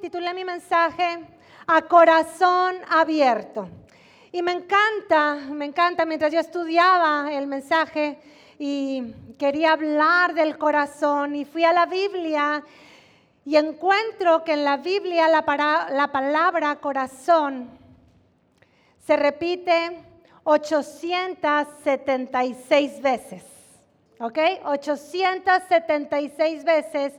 titulé mi mensaje A corazón abierto. Y me encanta, me encanta, mientras yo estudiaba el mensaje y quería hablar del corazón y fui a la Biblia y encuentro que en la Biblia la, la palabra corazón se repite 876 veces. ¿Ok? 876 veces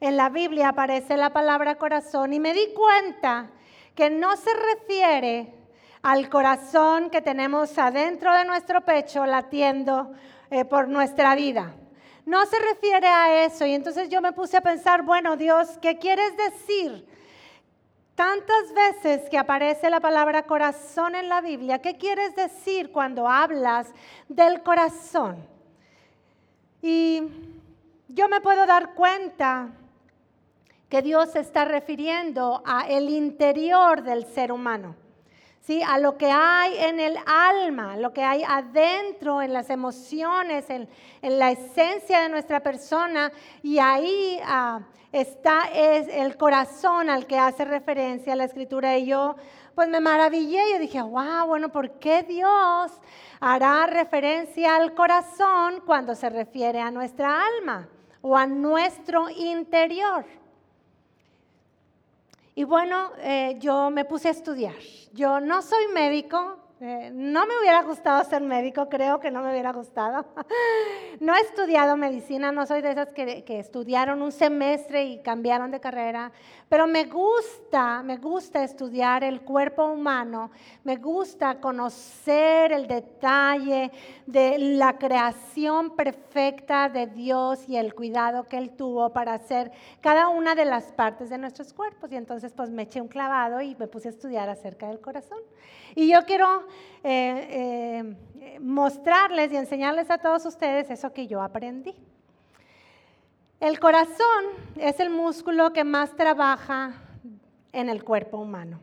en la Biblia aparece la palabra corazón y me di cuenta que no se refiere al corazón que tenemos adentro de nuestro pecho latiendo eh, por nuestra vida. No se refiere a eso. Y entonces yo me puse a pensar, bueno, Dios, ¿qué quieres decir? Tantas veces que aparece la palabra corazón en la Biblia, ¿qué quieres decir cuando hablas del corazón? Y yo me puedo dar cuenta que Dios se está refiriendo a el interior del ser humano. ¿Sí? a lo que hay en el alma, lo que hay adentro, en las emociones, en, la esencia de nuestra persona, y ahí ah, está es el corazón al que hace referencia la escritura. Y yo, pues me maravillé, yo dije, wow, bueno, ¿por qué Dios hará referencia al corazón cuando se refiere a nuestra alma o a nuestro interior? Y bueno, eh, yo me puse a estudiar. Yo no soy médico, eh, no me hubiera gustado ser médico, creo que no me hubiera gustado. no he estudiado medicina, no soy de esas que, que, estudiaron un semestre y cambiaron de carrera, pero me gusta, me gusta estudiar el cuerpo humano, me gusta conocer el detalle de la creación perfecta de Dios y el cuidado que Él tuvo para hacer cada una de las partes de nuestros cuerpos. Y entonces pues me eché un clavado y me puse a estudiar acerca del corazón. Y yo quiero eh, eh, mostrarles y enseñarles a todos ustedes eso que yo aprendí. El corazón es el músculo que más trabaja en el cuerpo humano,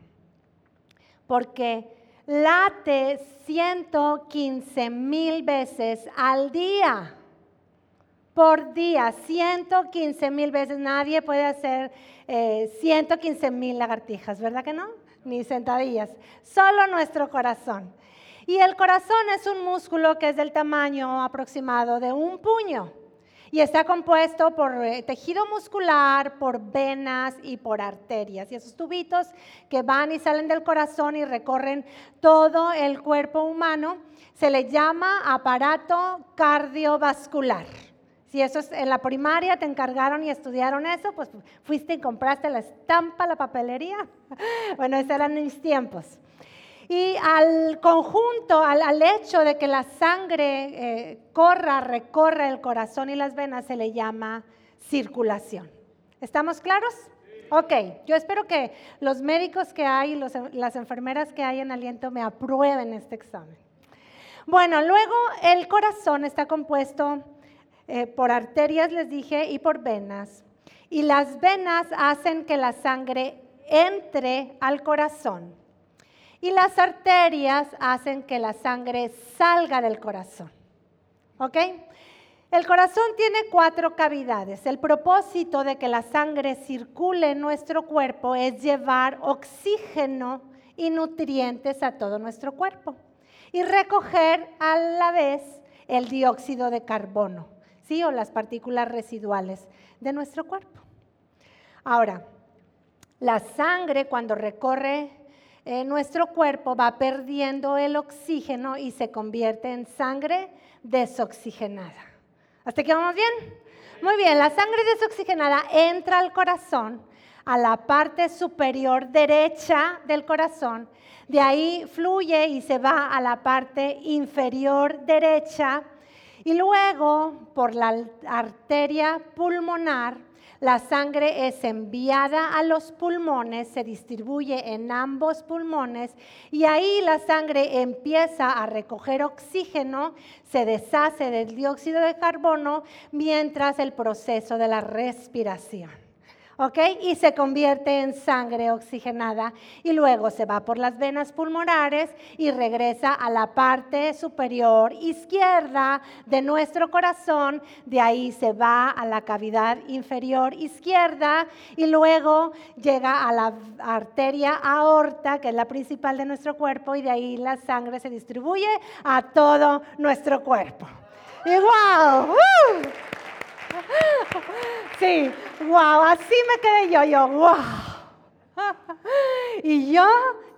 porque late 115 mil veces al día, por día, 115 mil veces. Nadie puede hacer 115 eh, mil lagartijas, ¿verdad que no? Ni sentadillas, solo nuestro corazón. Y el corazón es un músculo que es del tamaño aproximado de un puño y está compuesto por eh, tejido muscular, por venas y por arterias. Y esos tubitos que van y salen del corazón y recorren todo el cuerpo humano se le llama aparato cardiovascular. Si eso es en la primaria, te encargaron y estudiaron eso, pues fuiste y compraste la estampa, la papelería. Bueno, esos eran mis tiempos. Y al conjunto, al, hecho de que la sangre eh, corra, recorra el corazón y las venas, se le llama circulación. ¿Estamos claros? Ok, yo espero que los médicos que hay, los, las enfermeras que hay en aliento me aprueben este examen. Bueno, luego el corazón está compuesto eh, por arterias, les dije, y por venas. Y las venas hacen que la sangre entre al corazón. Y las arterias hacen que la sangre salga del corazón. ¿Ok? El corazón tiene cuatro cavidades. El propósito de que la sangre circule en nuestro cuerpo es llevar oxígeno y nutrientes a todo nuestro cuerpo y recoger a la vez el dióxido de carbono o las partículas residuales de nuestro cuerpo. Ahora, la sangre cuando recorre eh, nuestro cuerpo va perdiendo el oxígeno y se convierte en sangre desoxigenada. ¿Hasta aquí vamos bien? Muy bien, la sangre desoxigenada entra al corazón, a la parte superior derecha del corazón, de ahí fluye y se va a la parte inferior derecha y luego, por la arteria pulmonar, la sangre es enviada a los pulmones, se distribuye en ambos pulmones y ahí la sangre empieza a recoger oxígeno, se deshace del dióxido de carbono mientras el proceso de la respiración. ¿Ok? Y se convierte en sangre oxigenada y luego se va por las venas pulmonares y regresa a la parte superior izquierda de nuestro corazón. De ahí se va a la cavidad inferior izquierda y luego llega a la arteria aorta, que es la principal de nuestro cuerpo, y de ahí la sangre se distribuye a todo nuestro cuerpo. Y wow, Sí, wow, así me quedé yo, yo, wow. Y yo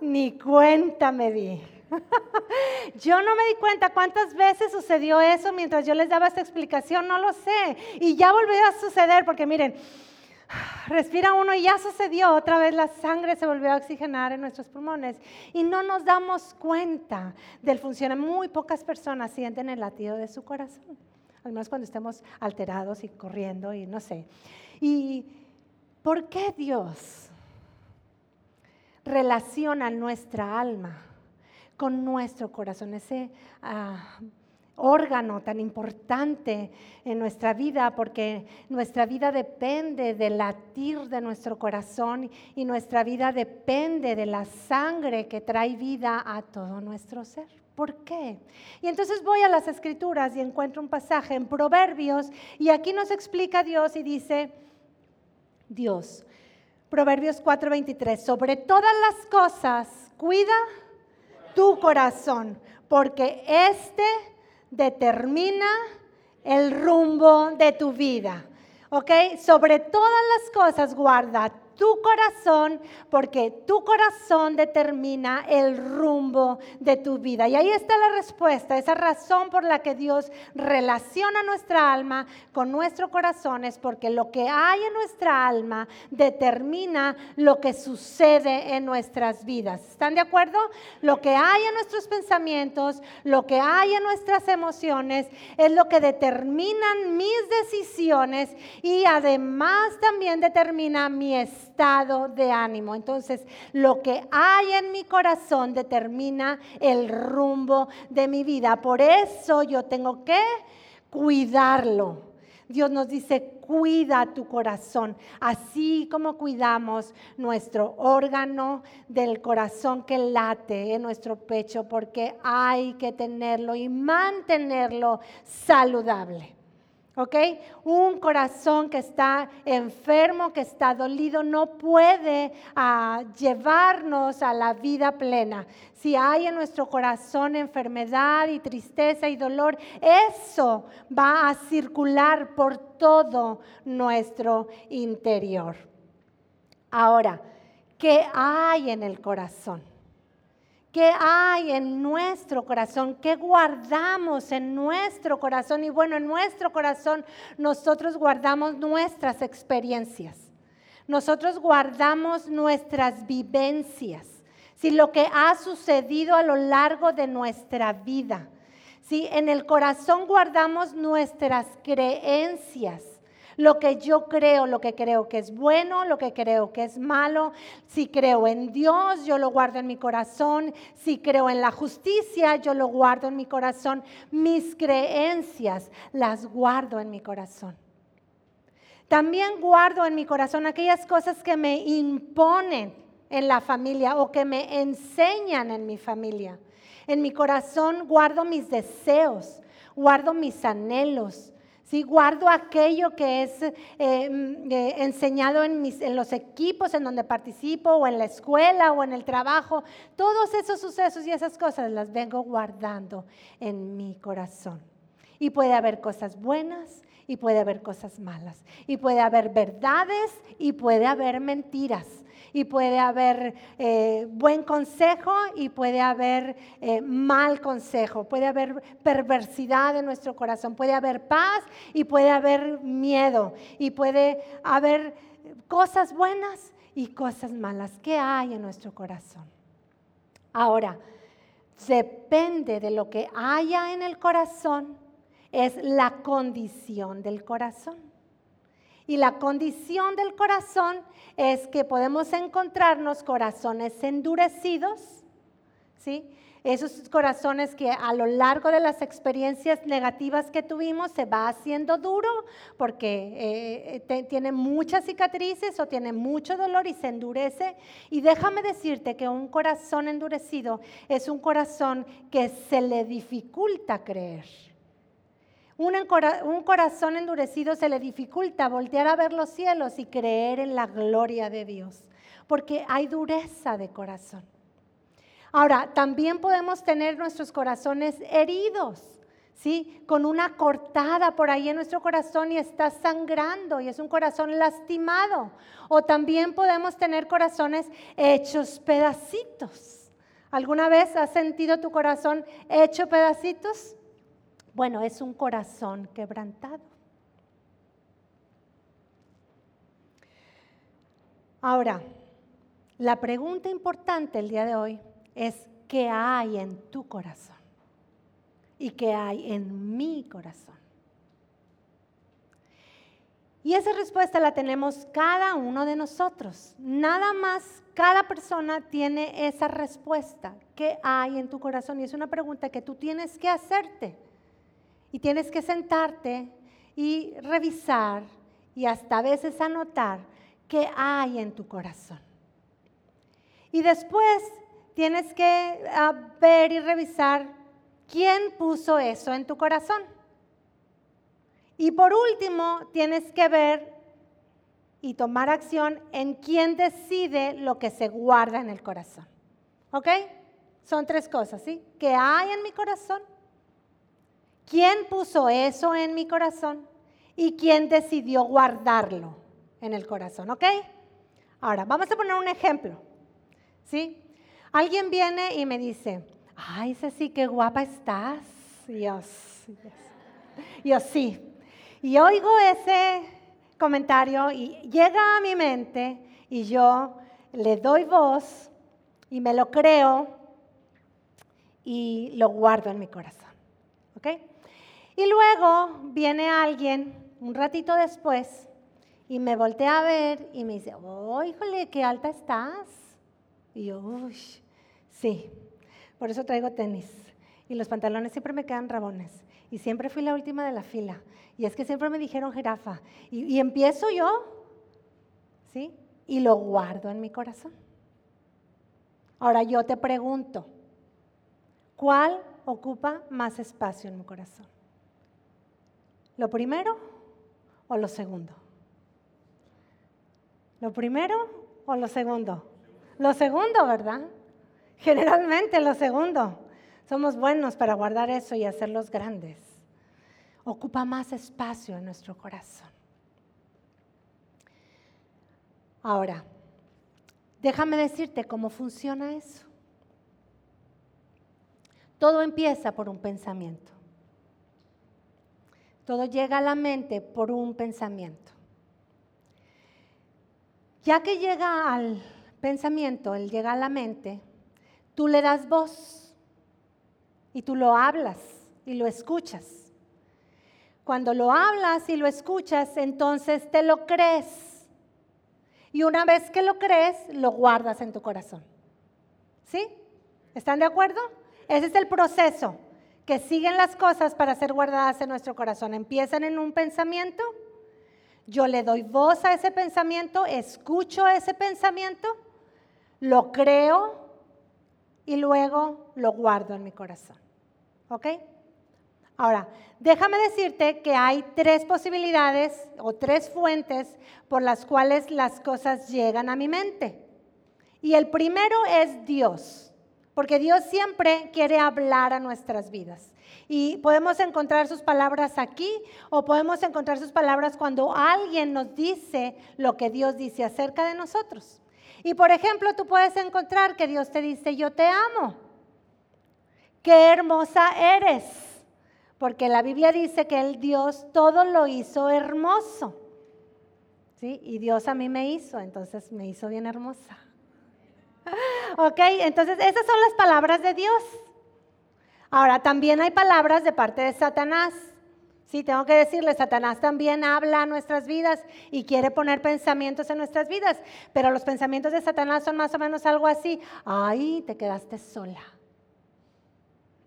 ni cuenta me di. Yo no me di cuenta cuántas veces sucedió eso mientras yo les daba esta explicación, no lo sé. Y ya volvió a suceder porque miren, respira uno y ya sucedió, otra vez la sangre se volvió a oxigenar en nuestros pulmones y no nos damos cuenta del funcionamiento. Muy pocas personas sienten el latido de su corazón al menos cuando estemos alterados y corriendo y no sé. ¿Y por qué Dios relaciona nuestra alma con nuestro corazón, ese ah, órgano tan importante en nuestra vida, porque nuestra vida depende del latir de nuestro corazón y nuestra vida depende de la sangre que trae vida a todo nuestro ser. ¿Por qué? Y entonces voy a las escrituras y encuentro un pasaje en Proverbios y aquí nos explica Dios y dice, Dios, Proverbios 4:23, sobre todas las cosas cuida tu corazón, porque este determina el rumbo de tu vida. ¿Ok? Sobre todas las cosas guarda tu corazón, porque tu corazón determina el rumbo de tu vida. Y ahí está la respuesta, esa razón por la que Dios relaciona nuestra alma con nuestro corazón es porque lo que hay en nuestra alma determina lo que sucede en nuestras vidas. ¿Están de acuerdo? Lo que hay en nuestros pensamientos, lo que hay en nuestras emociones, es lo que determinan mis decisiones y además también determina mi estado estado de ánimo. Entonces, lo que hay en mi corazón determina el rumbo de mi vida. Por eso yo tengo que cuidarlo. Dios nos dice, cuida tu corazón, así como cuidamos nuestro órgano del corazón que late en nuestro pecho, porque hay que tenerlo y mantenerlo saludable. ¿Ok? Un corazón que está enfermo, que está dolido, no puede ah, llevarnos a la vida plena. Si hay en nuestro corazón enfermedad y tristeza y dolor, eso va a circular por todo nuestro interior. Ahora, ¿qué hay en el corazón? ¿Qué hay en nuestro corazón? ¿Qué guardamos en nuestro corazón? Y bueno, en nuestro corazón nosotros guardamos nuestras experiencias. Nosotros guardamos nuestras vivencias. Si lo que ha sucedido a lo largo de nuestra vida. Si en el corazón guardamos nuestras creencias lo que yo creo, lo que creo que es bueno, lo que creo que es malo. Si creo en Dios, yo lo guardo en mi corazón. Si creo en la justicia, yo lo guardo en mi corazón. Mis creencias las guardo en mi corazón. También guardo en mi corazón aquellas cosas que me imponen en la familia o que me enseñan en mi familia. En mi corazón guardo mis deseos, guardo mis anhelos, Guardo aquello que es eh, mm, eh, enseñado en, en los equipos en donde participo o en la escuela o en el trabajo. Todos esos sucesos y esas cosas las vengo guardando en mi corazón. Y puede haber cosas buenas y puede haber cosas malas. Y puede haber verdades y puede haber mentiras y puede haber eh, buen consejo y puede haber eh, mal consejo, puede haber perversidad en nuestro corazón, puede haber paz y puede haber miedo y puede haber cosas buenas y cosas malas. ¿Qué hay en nuestro corazón? Ahora, depende de lo que haya en el corazón, es la condición del corazón. Y la condición del corazón es que podemos encontrarnos corazones endurecidos, ¿sí? esos corazones que a lo largo de las experiencias negativas que tuvimos se va haciendo duro porque eh, tiene muchas cicatrices o tiene mucho dolor y se endurece. Y déjame decirte que un corazón endurecido es un corazón que se le dificulta creer. Un, corazón endurecido se le dificulta voltear a ver los cielos y creer en la gloria de Dios, porque hay dureza de corazón. Ahora, también podemos tener nuestros corazones heridos, ¿sí? Con una cortada por ahí en nuestro corazón y está sangrando y es un corazón lastimado. O también podemos tener corazones hechos pedacitos. ¿Alguna vez has sentido tu corazón hecho pedacitos? Bueno, es un corazón quebrantado. Ahora, la pregunta importante el día de hoy es qué hay en tu corazón y qué hay en mi corazón. Y esa respuesta la tenemos cada uno de nosotros. Nada más cada persona tiene esa respuesta. ¿Qué hay en tu corazón? Y es una pregunta que tú tienes que hacerte. Y tienes que sentarte y revisar y hasta a veces anotar qué hay en tu corazón. Y después tienes que ah, ver y revisar quién puso eso en tu corazón. Y por último, tienes que ver y tomar acción en quién decide lo que se guarda en el corazón. ¿Ok? Son tres cosas, ¿sí? ¿Qué hay en mi corazón? ¿Quién puso eso en mi corazón? ¿Y quién decidió guardarlo en el corazón? ¿Ok? Ahora, vamos a poner un ejemplo. ¿Sí? Alguien viene y me dice, ay, Ceci, qué guapa estás. Y yo, yo sí. Y oigo ese comentario y llega a mi mente y yo le doy voz y me lo creo y lo guardo en mi corazón. ¿Ok? Y luego viene alguien un ratito después y me voltea a ver y me dice, oh, híjole, qué alta estás. Y yo, uy, sí, por eso traigo tenis. Y los pantalones siempre me quedan rabones. Y siempre fui la última de la fila. Y es que siempre me dijeron jirafa. Y, y empiezo yo, ¿sí? Y lo guardo en mi corazón. Ahora yo te pregunto, ¿cuál ocupa más espacio en mi corazón? ¿Lo primero o lo segundo? ¿Lo primero o lo segundo? Lo segundo, ¿verdad? Generalmente lo segundo. Somos buenos para guardar eso y hacerlos grandes. Ocupa más espacio en nuestro corazón. Ahora, déjame decirte cómo funciona eso. Todo empieza por un pensamiento. Todo llega a la mente por un pensamiento. Ya que llega al pensamiento, él llega a la mente, tú le das voz y tú lo hablas y lo escuchas. Cuando lo hablas y lo escuchas, entonces te lo crees. Y una vez que lo crees, lo guardas en tu corazón. ¿Sí? ¿Están de acuerdo? Ese es el proceso que siguen las cosas para ser guardadas en nuestro corazón. Empiezan en un pensamiento, yo le doy voz a ese pensamiento, escucho ese pensamiento lo creo y luego lo guardo en mi corazón. ¿Ok? Ahora, déjame decirte que hay tres posibilidades o tres fuentes por las cuales las cosas llegan a mi mente. Y el primero es Dios, porque Dios siempre quiere hablar a nuestras vidas. Y podemos encontrar sus palabras aquí o podemos encontrar sus palabras cuando alguien nos dice lo que Dios dice acerca de nosotros. Y por ejemplo, tú puedes encontrar que Dios te dice, yo te amo. Qué hermosa eres. Porque la Biblia dice que el Dios todo lo hizo hermoso. ¿Sí? Y Dios a mí me hizo, entonces me hizo bien hermosa. Ok, entonces esas son las palabras de Dios. Ahora, también hay palabras de parte de Satanás. Sí, tengo que decirle, Satanás también habla a nuestras vidas y quiere poner pensamientos en nuestras vidas, pero los pensamientos de Satanás son más o menos algo así, ay, te quedaste sola.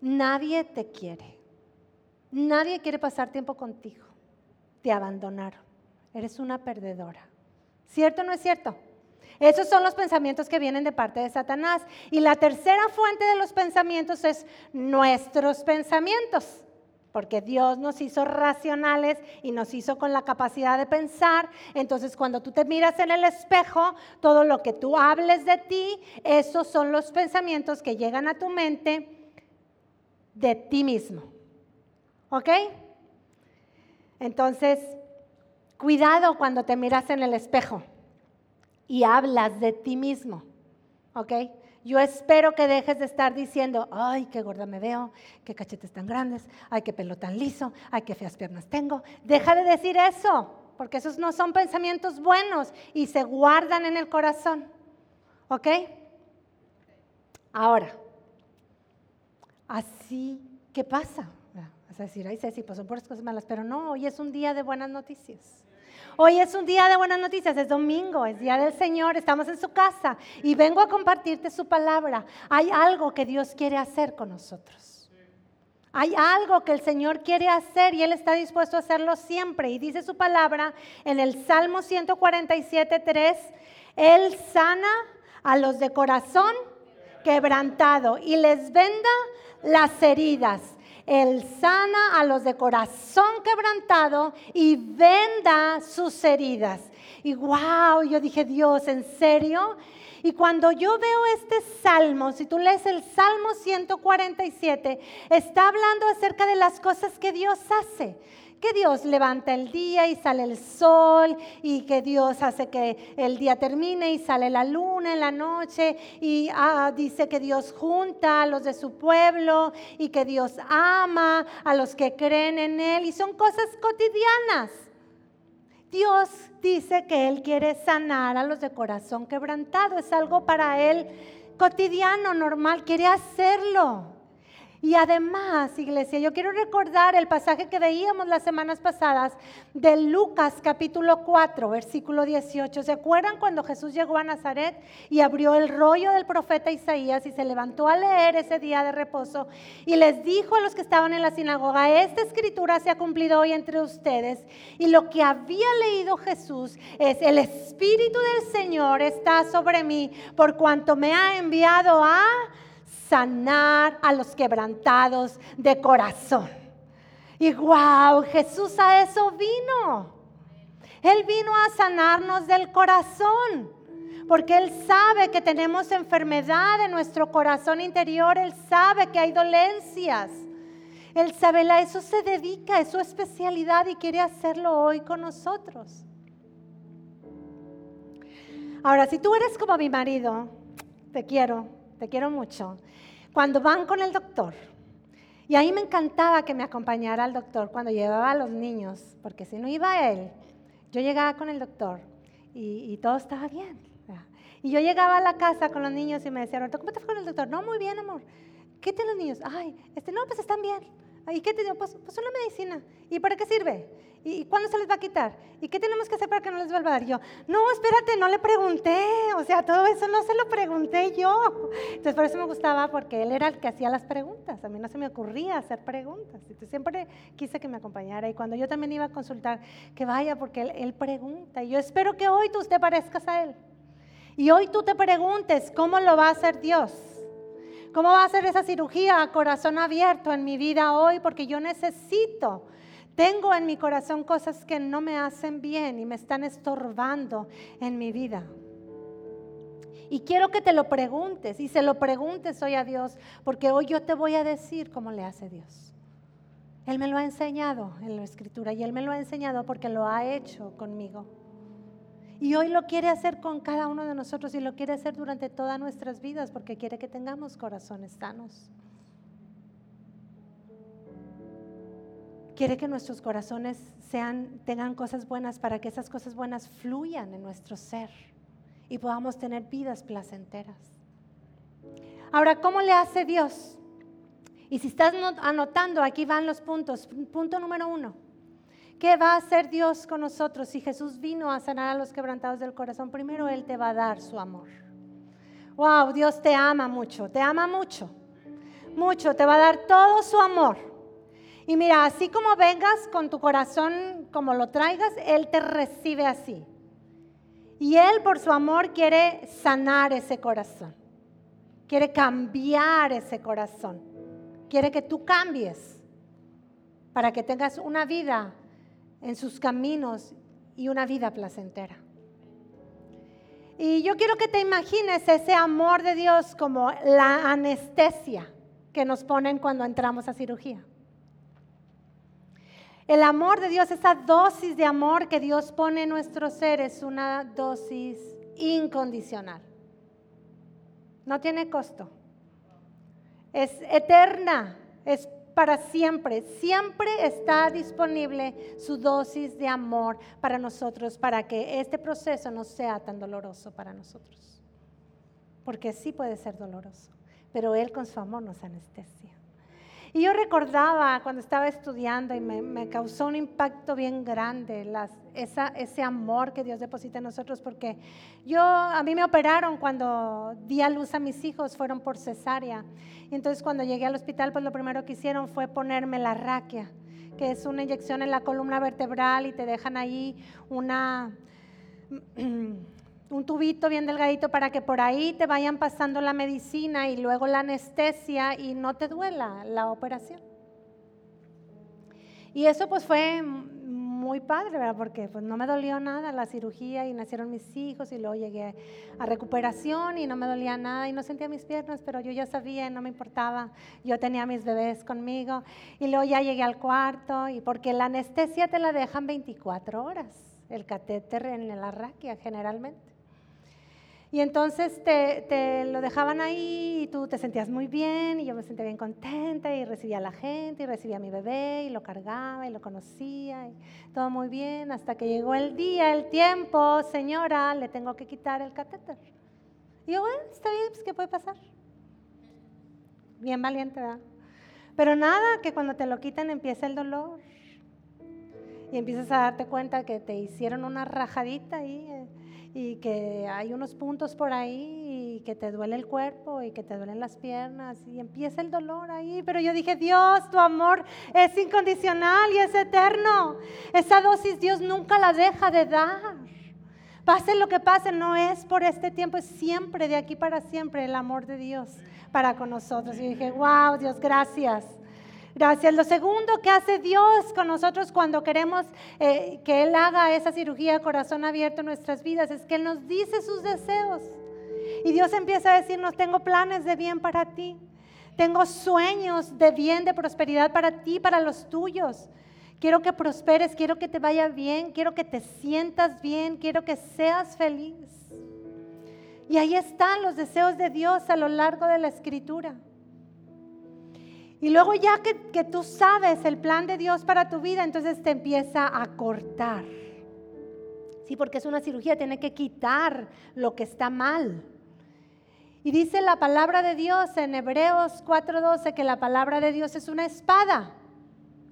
Nadie te quiere. Nadie quiere pasar tiempo contigo. Te abandonaron. Eres una perdedora. ¿Cierto o no es cierto? Esos son los pensamientos que vienen de parte de Satanás. Y la tercera fuente de los pensamientos es nuestros pensamientos porque Dios nos hizo racionales y nos hizo con la capacidad de pensar. Entonces, cuando tú te miras en el espejo, todo lo que tú hables de ti, esos son los pensamientos que llegan a tu mente de ti mismo. ¿Ok? Entonces, cuidado cuando te miras en el espejo y hablas de ti mismo. ¿Ok? Yo espero que dejes de estar diciendo, ay, qué gorda me veo, qué cachetes tan grandes, ay, qué pelo tan liso, ay, qué feas piernas tengo. Deja de decir eso, porque esos no son pensamientos buenos y se guardan en el corazón. ¿Ok? Ahora, así, ¿qué pasa? A decir, ay, Ceci, pues son puras cosas malas, pero no, hoy es un día de buenas noticias. Hoy es un día de buenas noticias, es domingo, es día del Señor, estamos en su casa y vengo a compartirte su palabra. Hay algo que Dios quiere hacer con nosotros. Hay algo que el Señor quiere hacer y Él está dispuesto a hacerlo siempre. Y dice su palabra en el Salmo 147, 3, Él sana a los de corazón quebrantado y les venda las heridas. Él sana a los de corazón quebrantado y venda sus heridas. Y wow, yo dije, Dios, ¿en serio? Y cuando yo veo este salmo, si tú lees el Salmo 147, está hablando acerca de las cosas que Dios hace que Dios levanta el día y sale el sol y que Dios hace que el día termine y sale la luna en la noche y ah, dice que Dios junta a los de su pueblo y que Dios ama a los que creen en Él y son cosas cotidianas. Dios dice que Él quiere sanar a los de corazón quebrantado, es algo para Él cotidiano, normal, quiere hacerlo. Y además, iglesia, yo quiero recordar el pasaje que veíamos las semanas pasadas de Lucas capítulo 4, versículo 18. ¿Se acuerdan cuando Jesús llegó a Nazaret y abrió el rollo del profeta Isaías y se levantó a leer ese día de reposo y les dijo a los que estaban en la sinagoga, esta escritura se ha cumplido hoy entre ustedes? Y lo que había leído Jesús es, el Espíritu del Señor está sobre mí por cuanto me ha enviado a sanar a los quebrantados de corazón. Y wow, Jesús a eso vino. Él vino a sanarnos del corazón, porque Él sabe que tenemos enfermedad en nuestro corazón interior, Él sabe que hay dolencias. Él sabe, a eso se dedica, es su especialidad y quiere hacerlo hoy con nosotros. Ahora, si tú eres como mi marido, te quiero, te quiero mucho cuando van con el doctor. Y ahí me encantaba que me acompañara al doctor cuando llevaba a los niños, porque si no iba él, yo llegaba con el doctor y, todo estaba bien. Y yo llegaba a la casa con los niños y me decía, ¿cómo te fue con el doctor? No, muy bien, amor. ¿Qué tienen los niños? Ay, este, no, pues están bien. ¿Y qué te digo? Pues, pues una medicina. ¿Y para qué sirve? ¿Y cuándo se les va a quitar? ¿Y qué tenemos que hacer para que no les vuelva a dar? yo, no, espérate, no le pregunté. O sea, todo eso no se lo pregunté yo. Entonces, por eso me gustaba, porque él era el que hacía las preguntas. A mí no se me ocurría hacer preguntas. Entonces, siempre quise que me acompañara. Y cuando yo también iba a consultar, que vaya, porque él, él pregunta. Y yo espero que hoy tú te parezcas a él. Y hoy tú te preguntes, ¿cómo lo va a hacer Dios? ¿Cómo va a ser esa cirugía a corazón abierto en mi vida hoy? Porque yo necesito. Tengo en mi corazón cosas que no me hacen bien y me están estorbando en mi vida. Y quiero que te lo preguntes y se lo preguntes hoy a Dios, porque hoy yo te voy a decir cómo le hace Dios. Él me lo ha enseñado en la escritura y Él me lo ha enseñado porque lo ha hecho conmigo. Y hoy lo quiere hacer con cada uno de nosotros y lo quiere hacer durante todas nuestras vidas porque quiere que tengamos corazones sanos. Quiere que nuestros corazones sean, tengan cosas buenas para que esas cosas buenas fluyan en nuestro ser y podamos tener vidas placenteras. Ahora, ¿cómo le hace Dios? Y si estás anotando, aquí van los puntos. Punto número uno. ¿Qué va a hacer Dios con nosotros si Jesús vino a sanar a los quebrantados del corazón? Primero Él te va a dar su amor. Wow, Dios te ama mucho, te ama mucho. mucho, te va a dar todo su amor. Y mira, así como vengas con tu corazón, como lo traigas, Él te recibe así. Y Él por su amor quiere sanar ese corazón. Quiere cambiar ese corazón. Quiere que tú cambies para que tengas una vida en sus caminos y una vida placentera. Y yo quiero que te imagines ese amor de Dios como la anestesia que nos ponen cuando entramos a cirugía. El amor de Dios, esa dosis de amor que Dios pone en nuestro ser es una dosis incondicional. No tiene costo. Es eterna, es para siempre. Siempre está disponible su dosis de amor para nosotros, para que este proceso no sea tan doloroso para nosotros. Porque sí puede ser doloroso, pero Él con su amor nos anestesia. Y yo recordaba cuando estaba estudiando y me, causó un impacto bien grande ese amor que Dios deposita en nosotros, porque yo, a mí me operaron cuando di a luz a mis hijos, fueron por cesárea. Y entonces cuando llegué al hospital, pues lo primero que hicieron fue ponerme la raquia, que es una inyección en la columna vertebral y te dejan ahí una un tubito bien delgadito para que por ahí te vayan pasando la medicina y luego la anestesia y no te duela la operación. Y eso pues fue muy padre, ¿verdad? Porque pues no me dolió nada la cirugía y nacieron mis hijos y luego llegué a recuperación y no me dolía nada y no sentía mis piernas, pero yo ya sabía y no me importaba. Yo tenía mis bebés conmigo y luego ya llegué al cuarto y porque la anestesia te la dejan 24 horas, el catéter en la raquia generalmente. Y entonces te, lo dejaban ahí y tú te sentías muy bien y yo me sentía bien contenta y recibía a la gente y recibía a mi bebé y lo cargaba y lo conocía y todo muy bien hasta que llegó el día, el tiempo, señora, le tengo que quitar el catéter. Y yo, bueno, está bien, pues ¿qué puede pasar? Bien valiente, ¿verdad? Pero nada, que cuando te lo quitan empieza el dolor y empiezas a darte cuenta que te hicieron una rajadita ahí. Eh, y que hay unos puntos por ahí y que te duele el cuerpo y que te duelen las piernas y empieza el dolor ahí. Pero yo dije, Dios, tu amor es incondicional y es eterno. Esa dosis Dios nunca la deja de dar. Pase lo que pase, no es por este tiempo, es siempre, de aquí para siempre, el amor de Dios para con nosotros. Y dije, wow, Dios, gracias. Gracias. Lo segundo que hace Dios con nosotros cuando queremos eh, que Él haga esa cirugía corazón abierto en nuestras vidas es que Él nos dice sus deseos. Y Dios empieza a decirnos, tengo planes de bien para ti. Tengo sueños de bien, de prosperidad para ti, para los tuyos. Quiero que prosperes, quiero que te vaya bien, quiero que te sientas bien, quiero que seas feliz. Y ahí están los deseos de Dios a lo largo de la escritura. Y luego ya que, tú sabes el plan de Dios para tu vida, entonces te empieza a cortar. Sí, porque es una cirugía, tiene que quitar lo que está mal. Y dice la palabra de Dios en Hebreos 4:12 que la palabra de Dios es una espada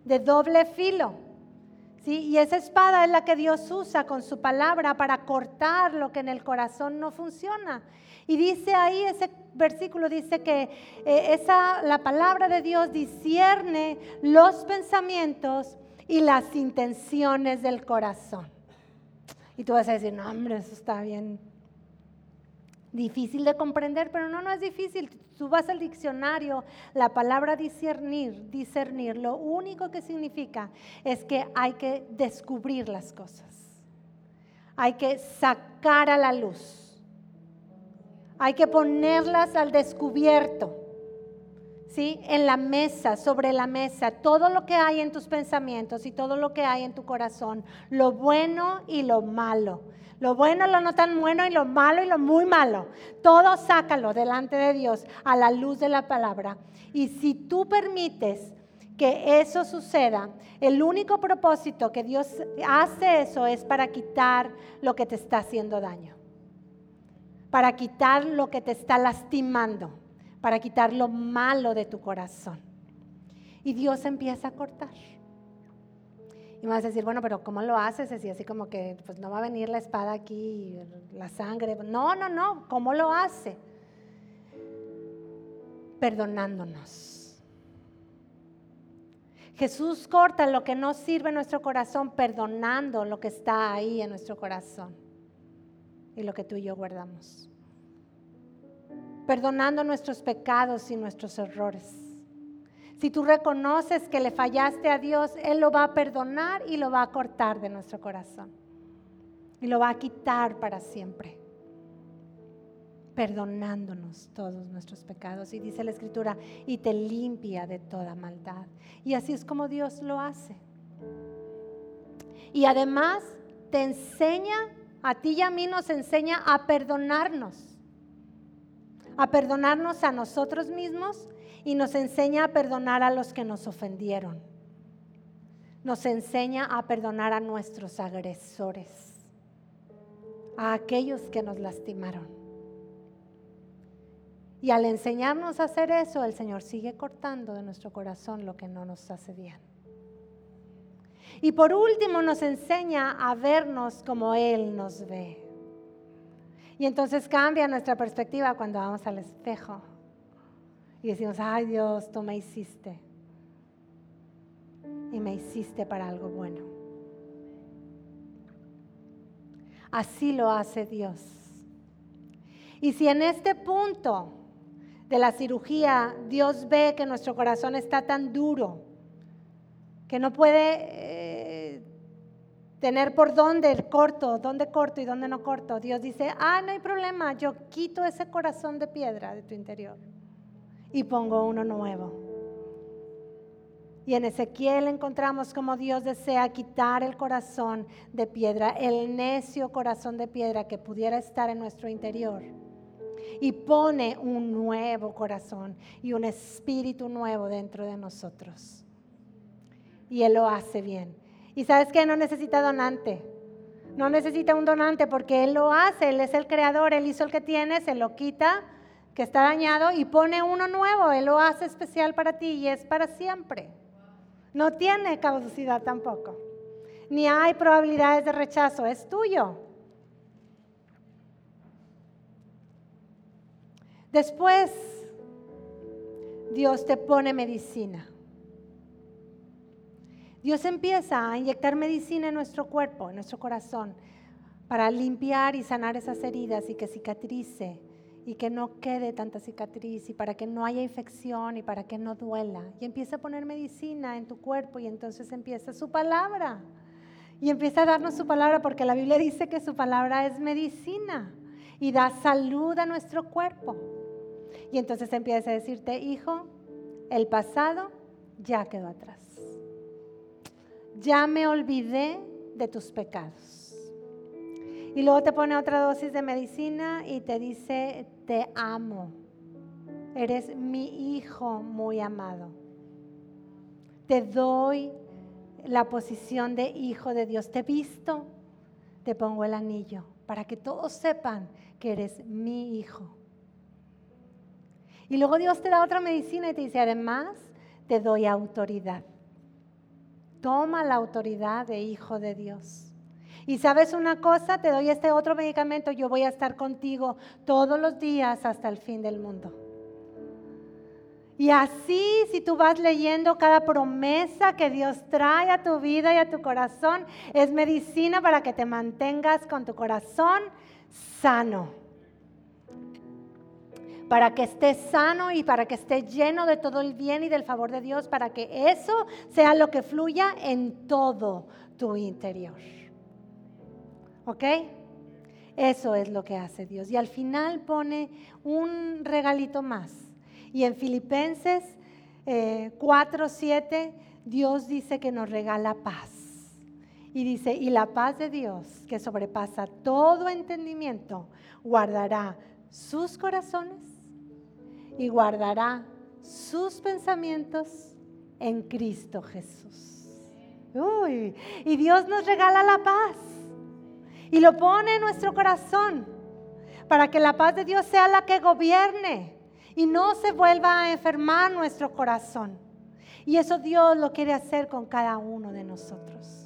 de doble filo. ¿sí? Y esa espada es la que Dios usa con su palabra para cortar lo que en el corazón no funciona. Y dice ahí, ese versículo dice que eh, esa, la palabra de Dios discierne los pensamientos y las intenciones del corazón. Y tú vas a decir, no, hombre, eso está bien difícil de comprender, pero no, no es difícil. Tú vas al diccionario, la palabra discernir, discernir, lo único que significa es que hay que descubrir las cosas. Hay que sacar a la luz hay que ponerlas al descubierto. ¿Sí? En la mesa, sobre la mesa, todo lo que hay en tus pensamientos y todo lo que hay en tu corazón, lo bueno y lo malo. Lo bueno, lo no tan bueno y lo malo y lo muy malo. Todo sácalo delante de Dios a la luz de la palabra. Y si tú permites que eso suceda, el único propósito que Dios hace eso es para quitar lo que te está haciendo daño para quitar lo que te está lastimando, para quitar lo malo de tu corazón. Y Dios empieza a cortar. Y me vas a decir, bueno, pero ¿cómo lo haces? Así, así como que pues no va a venir la espada aquí, la sangre. No, no, no, ¿cómo lo hace? perdonándonos. Jesús corta lo que no sirve en nuestro corazón, perdonando lo que está ahí en nuestro corazón y lo que tú y yo guardamos. Perdonando nuestros pecados y nuestros errores. Si tú reconoces que le fallaste a Dios, Él lo va a perdonar y lo va a cortar de nuestro corazón. Y lo va a quitar para siempre. Perdonándonos todos nuestros pecados. Y dice la Escritura, y te limpia de toda maldad. Y así es como Dios lo hace. Y además te enseña, a ti y a mí nos enseña a perdonarnos. A perdonarnos a nosotros mismos y nos enseña a perdonar a los que nos ofendieron. Nos enseña a perdonar a nuestros agresores, a aquellos que nos lastimaron. Y al enseñarnos a hacer eso, el Señor sigue cortando de nuestro corazón lo que no nos hace bien. Y por último nos enseña a vernos como Él nos ve. Y entonces cambia nuestra perspectiva cuando vamos al espejo y decimos, ay Dios, tú me hiciste. Y me hiciste para algo bueno. Así lo hace Dios. Y si en este punto de la cirugía Dios ve que nuestro corazón está tan duro, que no puede tener por dónde corto, dónde corto y dónde no corto, Dios dice, ah, no hay problema, yo quito ese corazón de piedra de tu interior y pongo uno nuevo. Y en Ezequiel encontramos como Dios desea quitar el corazón de piedra, el necio corazón de piedra que pudiera estar en nuestro interior. Y pone un nuevo corazón y un espíritu nuevo dentro de nosotros. Y Él lo hace bien. Y sabes que no necesita donante. No necesita un donante porque Él lo hace. Él es el creador. Él hizo el que tiene, se lo quita que está dañado y pone uno nuevo. Él lo hace especial para ti y es para siempre. No tiene caducidad tampoco. Ni hay probabilidades de rechazo. Es tuyo. Después, Dios te pone medicina. Dios empieza a inyectar medicina en nuestro cuerpo, en nuestro corazón, para limpiar y sanar esas heridas y que cicatrice y que no quede tanta cicatriz y para que no haya infección y para que no duela. Y empieza a poner medicina en tu cuerpo y entonces empieza su palabra. Y empieza a darnos su palabra porque la Biblia dice que su palabra es medicina y da salud a nuestro cuerpo. Y entonces empieza a decirte, hijo, el pasado ya quedó atrás. Ya me olvidé de tus pecados. Y luego te pone otra dosis de medicina y te dice, te amo. Eres mi hijo muy amado. Te doy la posición de hijo de Dios. Te visto, te pongo el anillo para que todos sepan que eres mi hijo. Y luego Dios te da otra medicina y te dice, además, te doy autoridad. Toma la autoridad de hijo de Dios. Y sabes una cosa, te doy este otro medicamento, yo voy a estar contigo todos los días hasta el fin del mundo. Y así, si tú vas leyendo cada promesa que Dios trae a tu vida y a tu corazón, es medicina para que te mantengas con tu corazón sano. Para que estés sano y para que estés lleno de todo el bien y del favor de Dios, para que eso sea lo que fluya en todo tu interior. ¿Ok? Eso es lo que hace Dios. Y al final pone un regalito más. Y en Filipenses 4, eh, 7, Dios dice que nos regala paz. Y dice, y la paz de Dios, que sobrepasa todo entendimiento, guardará sus corazones y guardará sus pensamientos en Cristo Jesús. Uy, y Dios nos regala la paz y lo pone en nuestro corazón para que la paz de Dios sea la que gobierne y no se vuelva a enfermar nuestro corazón. Y eso Dios lo quiere hacer con cada uno de nosotros.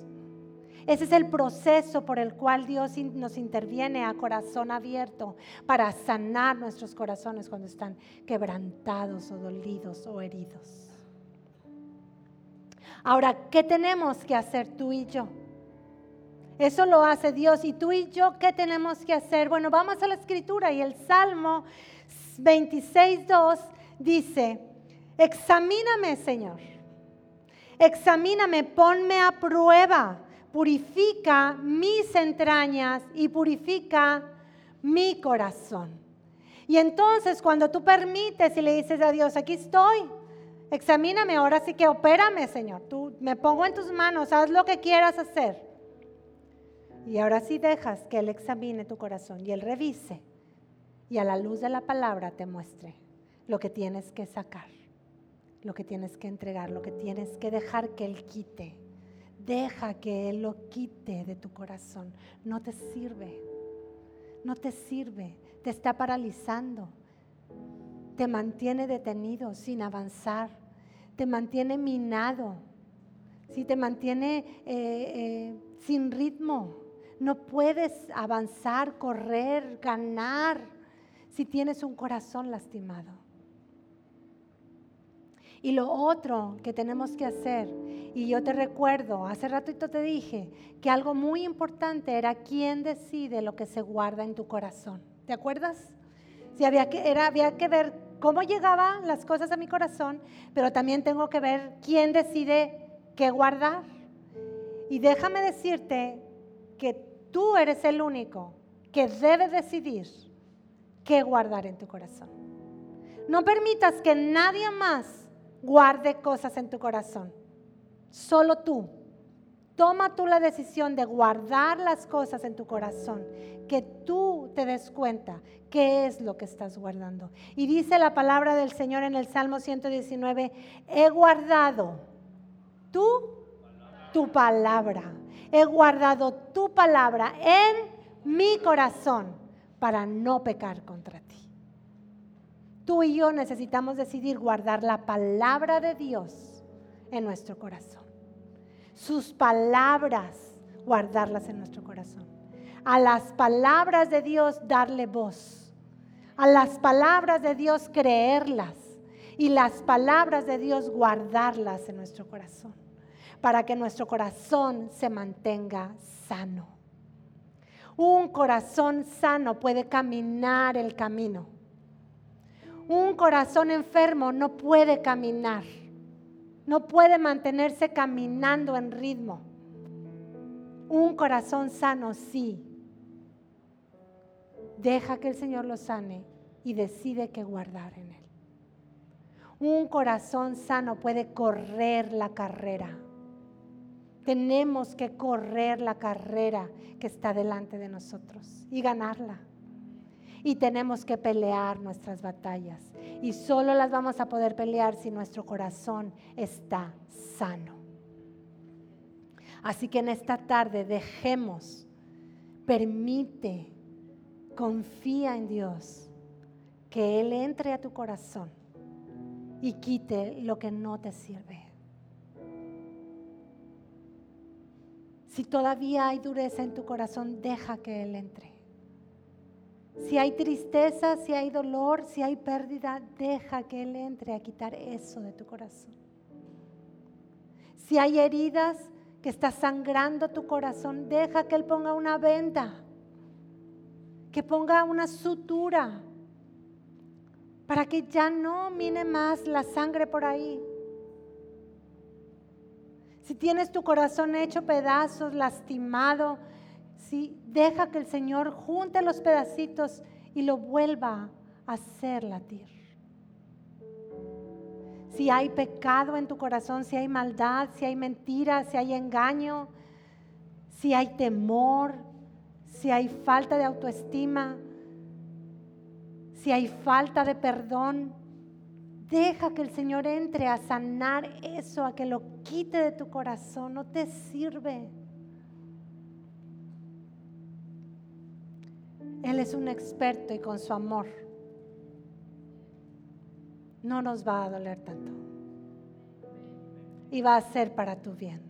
Ese es el proceso por el cual Dios nos interviene a corazón abierto para sanar nuestros corazones cuando están quebrantados o dolidos o heridos. Ahora, ¿qué tenemos que hacer tú y yo? Eso lo hace Dios. ¿Y tú y yo qué tenemos que hacer? Bueno, vamos a la escritura y el Salmo 26.2 dice, examíname Señor, examíname, ponme a prueba, purifica mis entrañas y purifica mi corazón. Y entonces cuando tú permites y le dices a Dios, aquí estoy, examíname, ahora sí que opérame Señor, tú me pongo en tus manos, haz lo que quieras hacer. Y ahora sí dejas que Él examine tu corazón y Él revise y a la luz de la palabra te muestre lo que tienes que sacar, lo que tienes que entregar, lo que tienes que dejar que Él quite. Deja que Él lo quite de tu corazón. No te sirve, no te sirve, te está paralizando, te mantiene detenido sin avanzar, te mantiene minado, si te mantiene eh, eh, sin ritmo. No puedes avanzar, correr, ganar si tienes un corazón lastimado. Y lo otro que tenemos que hacer, y yo te recuerdo, hace ratito te dije que algo muy importante era quién decide lo que se guarda en tu corazón. ¿Te acuerdas? Si había que, era, había que ver cómo llegaban las cosas a mi corazón, pero también tengo que ver quién decide qué guardar. Y déjame decirte que tú eres el único que debe decidir qué guardar en tu corazón. No permitas que nadie más guarde cosas en tu corazón. Solo tú. Toma tú la decisión de guardar las cosas en tu corazón, que tú te des cuenta qué es lo que estás guardando. Y dice la palabra del Señor en el Salmo 119, he guardado tú tu palabra he guardado tu palabra en mi corazón para no pecar contra ti. Tú y yo necesitamos decidir guardar la palabra de Dios en nuestro corazón. Sus palabras, guardarlas en nuestro corazón. A las palabras de Dios darle voz. A las palabras de Dios creerlas. Y las palabras de Dios guardarlas en nuestro corazón para que nuestro corazón se mantenga sano. Un corazón sano puede caminar el camino. Un corazón enfermo no puede caminar. No puede mantenerse caminando en ritmo. Un corazón sano sí. Deja que el Señor lo sane y decide qué guardar en él. Un corazón sano puede correr la carrera tenemos que correr la carrera que está delante de nosotros y ganarla. Y tenemos que pelear nuestras batallas. Y solo las vamos a poder pelear si nuestro corazón está sano. Así que en esta tarde dejemos, permite, confía en Dios, que Él entre a tu corazón y quite lo que no te sirve. Si todavía hay dureza en tu corazón, deja que Él entre. Si hay tristeza, si hay dolor, si hay pérdida, deja que Él entre a quitar eso de tu corazón. Si hay heridas que está sangrando tu corazón, deja que Él ponga una venda, que ponga una sutura, para que ya no mine más la sangre por ahí. Si tienes tu corazón hecho pedazos, lastimado, si deja que el Señor junte los pedacitos y lo vuelva a hacer latir. Si hay pecado en tu corazón, si hay maldad, si hay mentira, si hay engaño, si hay temor, si hay falta de autoestima, si hay falta de perdón, Deja que el Señor entre a sanar eso, a que lo quite de tu corazón. No te sirve. Él es un experto y con su amor no nos va a doler tanto. Y va a ser para tu bien.